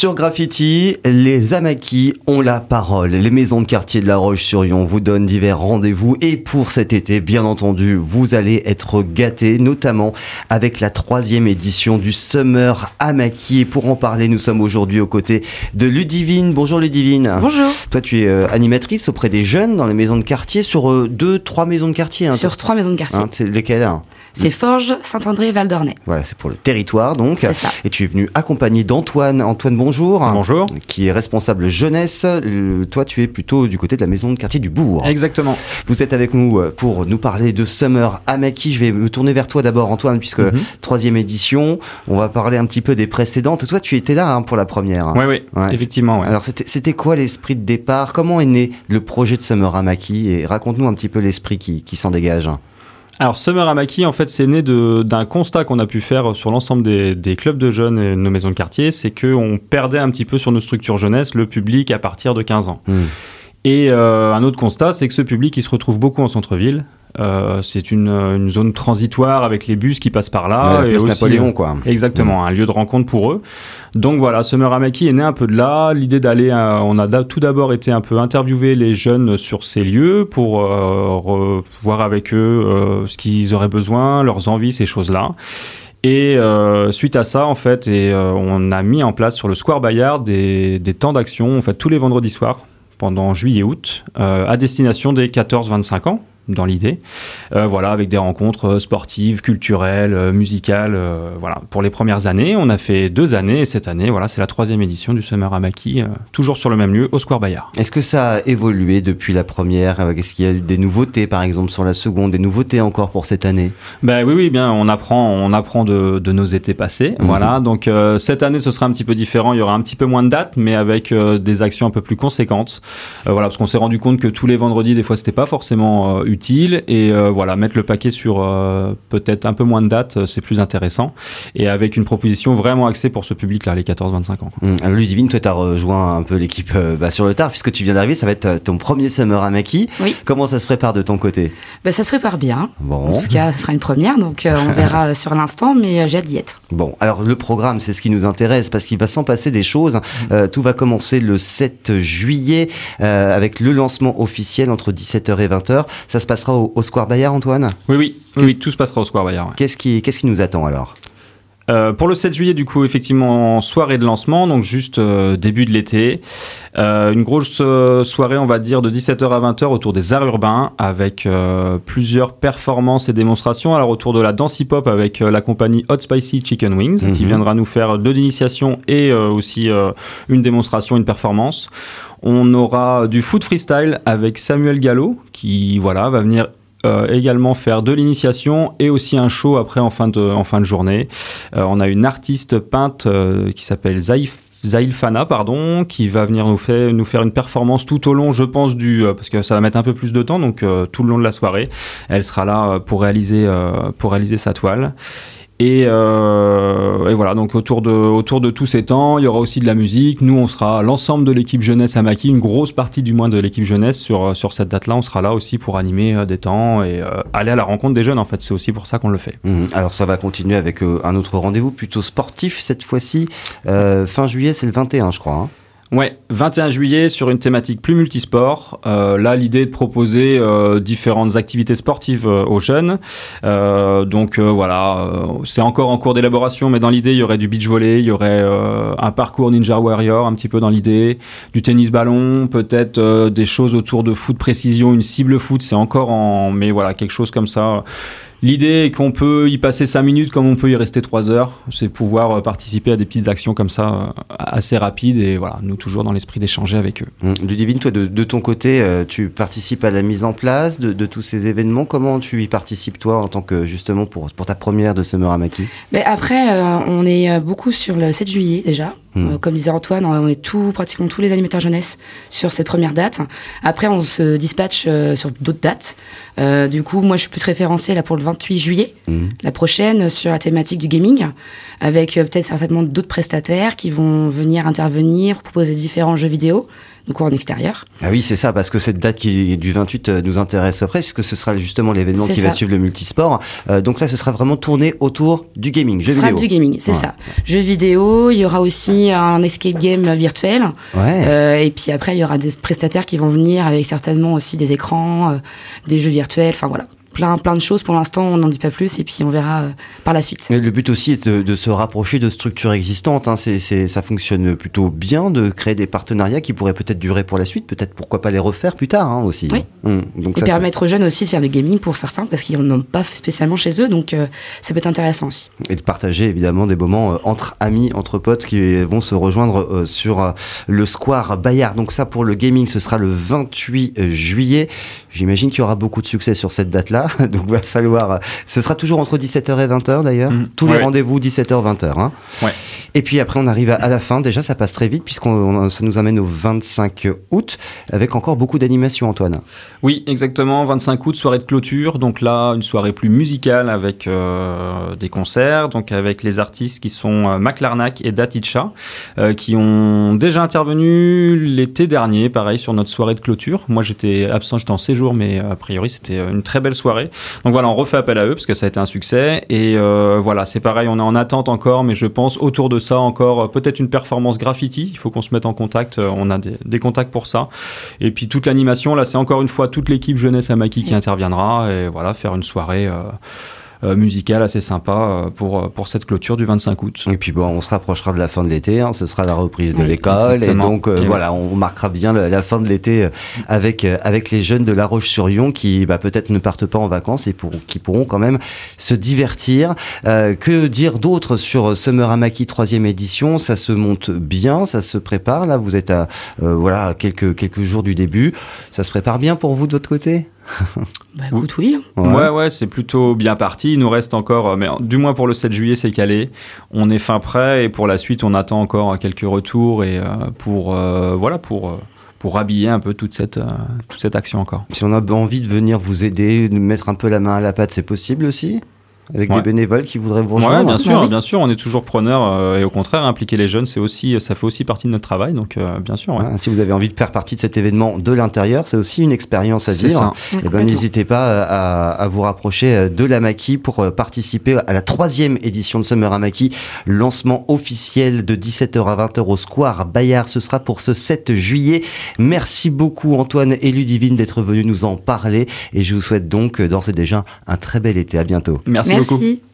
Sur Graffiti, les Amakis ont la parole. Les maisons de quartier de La Roche-sur-Yon vous donnent divers rendez-vous et pour cet été, bien entendu, vous allez être gâtés, notamment avec la troisième édition du Summer Amaki. Et pour en parler, nous sommes aujourd'hui aux côtés de Ludivine. Bonjour Ludivine. Bonjour. Toi, tu es euh, animatrice auprès des jeunes dans les maisons de quartier sur euh, deux, trois maisons de quartier. hein, Sur trois maisons de quartier. Hein, c'est lesquelles hein? C'est Forges, Saint-André et Val d'Ornay. Voilà, c'est pour le territoire donc. C'est ça. Et tu es venu accompagné d'Antoine. Antoine, bonjour. Bonjour. Qui est responsable jeunesse. Euh, toi, tu es plutôt du côté de la maison de quartier du Bourg. Exactement. Vous êtes avec nous euh, pour nous parler de Summer Amaki. Je vais me tourner vers toi d'abord, Antoine, puisque Mhm. troisième édition. On va parler un petit peu des précédentes. Toi, tu étais là hein, pour la première. Oui, oui, Ouais, effectivement. ouais. Alors, c'était c'était quoi l'esprit de départ? Comment est né le projet de Summer Amaki? Et raconte-nous un petit peu l'esprit qui, qui s'en dégage. Alors, Summer Amaki, en fait, c'est né d'un constat qu'on a pu faire sur l'ensemble des, des clubs de jeunes et nos maisons de quartier, c'est qu'on perdait un petit peu sur nos structures jeunesse le public à partir de 15 ans. Hmm. Et euh, un autre constat, c'est que ce public, il se retrouve beaucoup en centre-ville. Euh, c'est une, une zone transitoire avec les bus qui passent par là. Ouais, et aussi, Napoléon, quoi. Exactement, un lieu de rencontre pour eux. Donc voilà, Summer Amaki est né un peu de là. L'idée d'aller, euh, on a tout d'abord été un peu interviewer les jeunes sur ces lieux pour euh, voir avec eux euh, ce qu'ils auraient besoin, leurs envies, ces choses-là. Et euh, suite à ça, en fait, et, euh, on a mis en place sur le Square Bayard des, des temps d'action, en fait, tous les vendredis soirs pendant juillet-août, euh, à destination des 14-25 ans dans l'idée. Euh, voilà, avec des rencontres euh, sportives, culturelles, euh, musicales. euh, voilà, pour les premières années, on a fait deux années et cette année, voilà, c'est la troisième édition du Summer Amaki, euh, toujours sur le même lieu, au Square Bayard. Est-ce que ça a évolué depuis la première? Est-ce qu'il y a eu des nouveautés, par exemple, sur la seconde Des nouveautés encore pour cette année? Ben oui, oui, bien, on apprend, on apprend de, de nos étés passés. Mhm. Voilà, donc cette année, ce sera un petit peu différent. Il y aura un petit peu moins de dates, mais avec des actions un peu plus conséquentes. Voilà, parce qu'on s'est rendu compte que tous les vendredis, des fois, c'était pas forcément utile. Et euh, voilà, mettre le paquet sur euh, peut-être un peu moins de dates, euh, c'est plus intéressant. Et avec une proposition vraiment axée pour ce public-là, les 14-25 ans. Alors Ludivine, toi, tu as rejoint un peu l'équipe euh, bah, sur le tard, puisque tu viens d'arriver, ça va être ton premier Summer à Maki. Oui. Comment ça se prépare de ton côté? Ben, ça se prépare bien. Bon. En tout cas, ce sera une première, donc euh, on verra sur l'instant, mais euh, j'ai hâte d'y être. Bon, alors le programme, c'est ce qui nous intéresse, parce qu'il va s'en passer des choses. Euh, tout va commencer le 7 juillet, euh, avec le lancement officiel entre 17h et 20h. Ça se passera au, au Square Bayard, Antoine Oui, oui, oui, tout se passera au Square Bayard. ouais. Qu'est-ce qui, qu'est-ce qui nous attend alors Euh, pour le 7 juillet, du coup, effectivement, soirée de lancement, donc juste euh, début de l'été. Euh, une grosse soirée, on va dire, de 17h à 20h autour des arts urbains, avec plusieurs performances et démonstrations. Alors, autour de la danse hip-hop avec la compagnie Hot Spicy Chicken Wings, Mhm. qui viendra nous faire de l'initiation et aussi une démonstration, une performance. On aura du foot freestyle avec Samuel Gallo, qui va venir euh, également faire de l'initiation et aussi un show après en fin de, journée. Euh, on a une artiste peinte euh, qui s'appelle Zaïf. Zaïl Fana, pardon, qui va venir nous faire, une performance tout au long, je pense, du, parce que ça va mettre un peu plus de temps, donc tout le long de la soirée, elle sera là pour réaliser sa toile. Et, euh, et voilà, donc autour de, autour de tous ces temps, il y aura aussi de la musique. Nous, on sera l'ensemble de l'équipe jeunesse à Maki, une grosse partie du moins de l'équipe jeunesse sur, sur cette date-là. On sera là aussi pour animer euh, des temps et euh, aller à la rencontre des jeunes, en fait. C'est aussi pour ça qu'on le fait. Hum, Alors ça va continuer avec euh, un autre rendez-vous plutôt sportif cette fois-ci. Euh, fin juillet, c'est le 21, je crois. hein. Ouais, 21 juillet sur une thématique plus multisport. Euh, là, l'idée est de proposer euh, différentes activités sportives euh, aux jeunes. Euh, donc euh, voilà, euh, c'est encore en cours d'élaboration, mais dans l'idée, il y aurait du beach volley, il y aurait un parcours Ninja Warrior, un petit peu dans l'idée, du tennis ballon, peut-être des choses autour de foot précision, une cible foot, c'est encore en, mais voilà, quelque chose comme ça. L'idée est qu'on peut y passer 5 minutes comme on peut y rester 3 heures. C'est pouvoir euh, participer à des petites actions comme ça, euh, assez rapides. Et voilà, nous toujours dans l'esprit d'échanger avec eux. Hum, Ludivine, toi, de, de ton côté, euh, tu participes à la mise en place de, de tous ces événements. Comment tu y participes, toi, en tant que, justement, pour, pour ta première de Summer Amaki? Mais après, euh, on est beaucoup sur le 7 juillet déjà. Hmm. Euh, comme disait Antoine, on est tout, pratiquement tous les animateurs jeunesse sur cette première date. Après, on se dispatche euh, sur d'autres dates. Euh, du coup, moi, je suis plus référencée là pour le 28 juillet, Hum. la prochaine, sur la thématique du gaming, avec euh, peut-être certainement d'autres prestataires qui vont venir intervenir, proposer différents jeux vidéo. Donc en extérieur. Ah oui, c'est ça, parce que cette date qui est du 28 euh, nous intéresse après, puisque ce sera justement l'événement qui va suivre le multisport. Euh, donc là, ce sera vraiment tourné autour du gaming, jeux Ce sera du gaming, c'est ça. Jeux vidéo, il y aura aussi un escape game virtuel. Ouais. Euh, et puis après, il y aura des prestataires qui vont venir avec certainement aussi des écrans, euh, des jeux virtuels, enfin voilà. Plein, plein de choses pour l'instant, on n'en dit pas plus et puis on verra euh, par la suite. Mais le but aussi est de, de se rapprocher de structures existantes. Hein. Ça fonctionne plutôt bien de créer des partenariats qui pourraient peut-être durer pour la suite, peut-être pourquoi pas les refaire plus tard hein, aussi. Oui. Donc Et ça, permettre aux jeunes aussi de faire du gaming pour certains parce qu'ils n'en ont pas spécialement chez eux, donc euh, ça peut être intéressant aussi. et de partager évidemment des moments euh, entre amis, entre potes qui vont se rejoindre sur le square Bayard. Donc ça pour le gaming, ce sera le 28 juillet. J'imagine qu'il y aura beaucoup de succès sur cette date-là. Donc va falloir. Ce sera toujours entre 17h et 20h d'ailleurs. Mhm. Tous les rendez-vous 17h-20h. Hein. Ouais. Et puis après, on arrive à, à la fin. Déjà, ça passe très vite puisqu'on on- ça nous amène au 25 août avec encore beaucoup d'animations, Antoine. Oui, exactement. 25 août, soirée de clôture. Donc là, une soirée plus musicale avec euh, des concerts, donc avec les artistes qui sont euh, Maclarnac et Daticha, euh, qui ont déjà intervenu l'été dernier, pareil, sur notre soirée de clôture. Moi, j'étais absent, j'étais en séjour, mais euh, a priori, c'était une très belle soirée. Donc voilà, on refait appel à eux parce que ça a été un succès. Et euh, voilà, c'est pareil, on est en attente encore, mais je pense autour de ça encore euh, peut-être une performance graffiti. Il faut qu'on se mette en contact. euh, On a des, des contacts pour ça. Et puis toute l'animation, là, c'est encore une fois toute l'équipe jeunesse à Maki qui interviendra et voilà, faire une soirée euh, musicale assez sympa euh, pour pour cette clôture du 25 août. Et puis bon, on se rapprochera de la fin de l'été. hein. Ce sera la reprise de Oui, l'école. Et donc euh, Et voilà, on marquera bien la, la fin de l'été euh, avec euh, avec les jeunes de La Roche-sur-Yon qui bah, peut-être ne partent pas en vacances et pour, qui pourront quand même se divertir. Euh, que dire d'autre sur Summer Amaki troisième édition? Ça se monte bien, ça se prépare. Là, vous êtes à euh, voilà quelques quelques jours du début. Ça se prépare bien pour vous de votre côté? Bah écoute, oui. Ouais, ouais, c'est plutôt bien parti. Il nous reste encore, euh, mais du moins pour le 7 juillet, c'est calé. On est fin prêt et pour la suite, on attend encore quelques retours et euh, pour euh, voilà pour euh, pour habiller un peu toute cette euh, toute cette action encore. Si on a envie de venir vous aider, de mettre un peu la main à la pâte, c'est possible aussi? Avec Ouais. des bénévoles qui voudraient vous Ouais, rejoindre. bien sûr, oui. bien sûr, on est toujours preneur euh, et au contraire, impliquer les jeunes, c'est aussi, ça fait aussi partie de notre travail, donc euh, bien sûr. ouais. Hein, si vous avez envie de faire partie de cet événement de l'intérieur, c'est aussi une expérience à C'est vivre. ça. Eh ben, n'hésitez pas euh, à, à vous rapprocher de la Maki pour participer à la troisième édition de Summer Amaki. Lancement officiel de 17h à 20h au Square Bayard. Ce sera pour ce 7 juillet. Merci beaucoup Antoine et Ludivine d'être venus nous en parler. Et je vous souhaite donc d'ores et déjà un très bel été. À bientôt. Merci. Merci.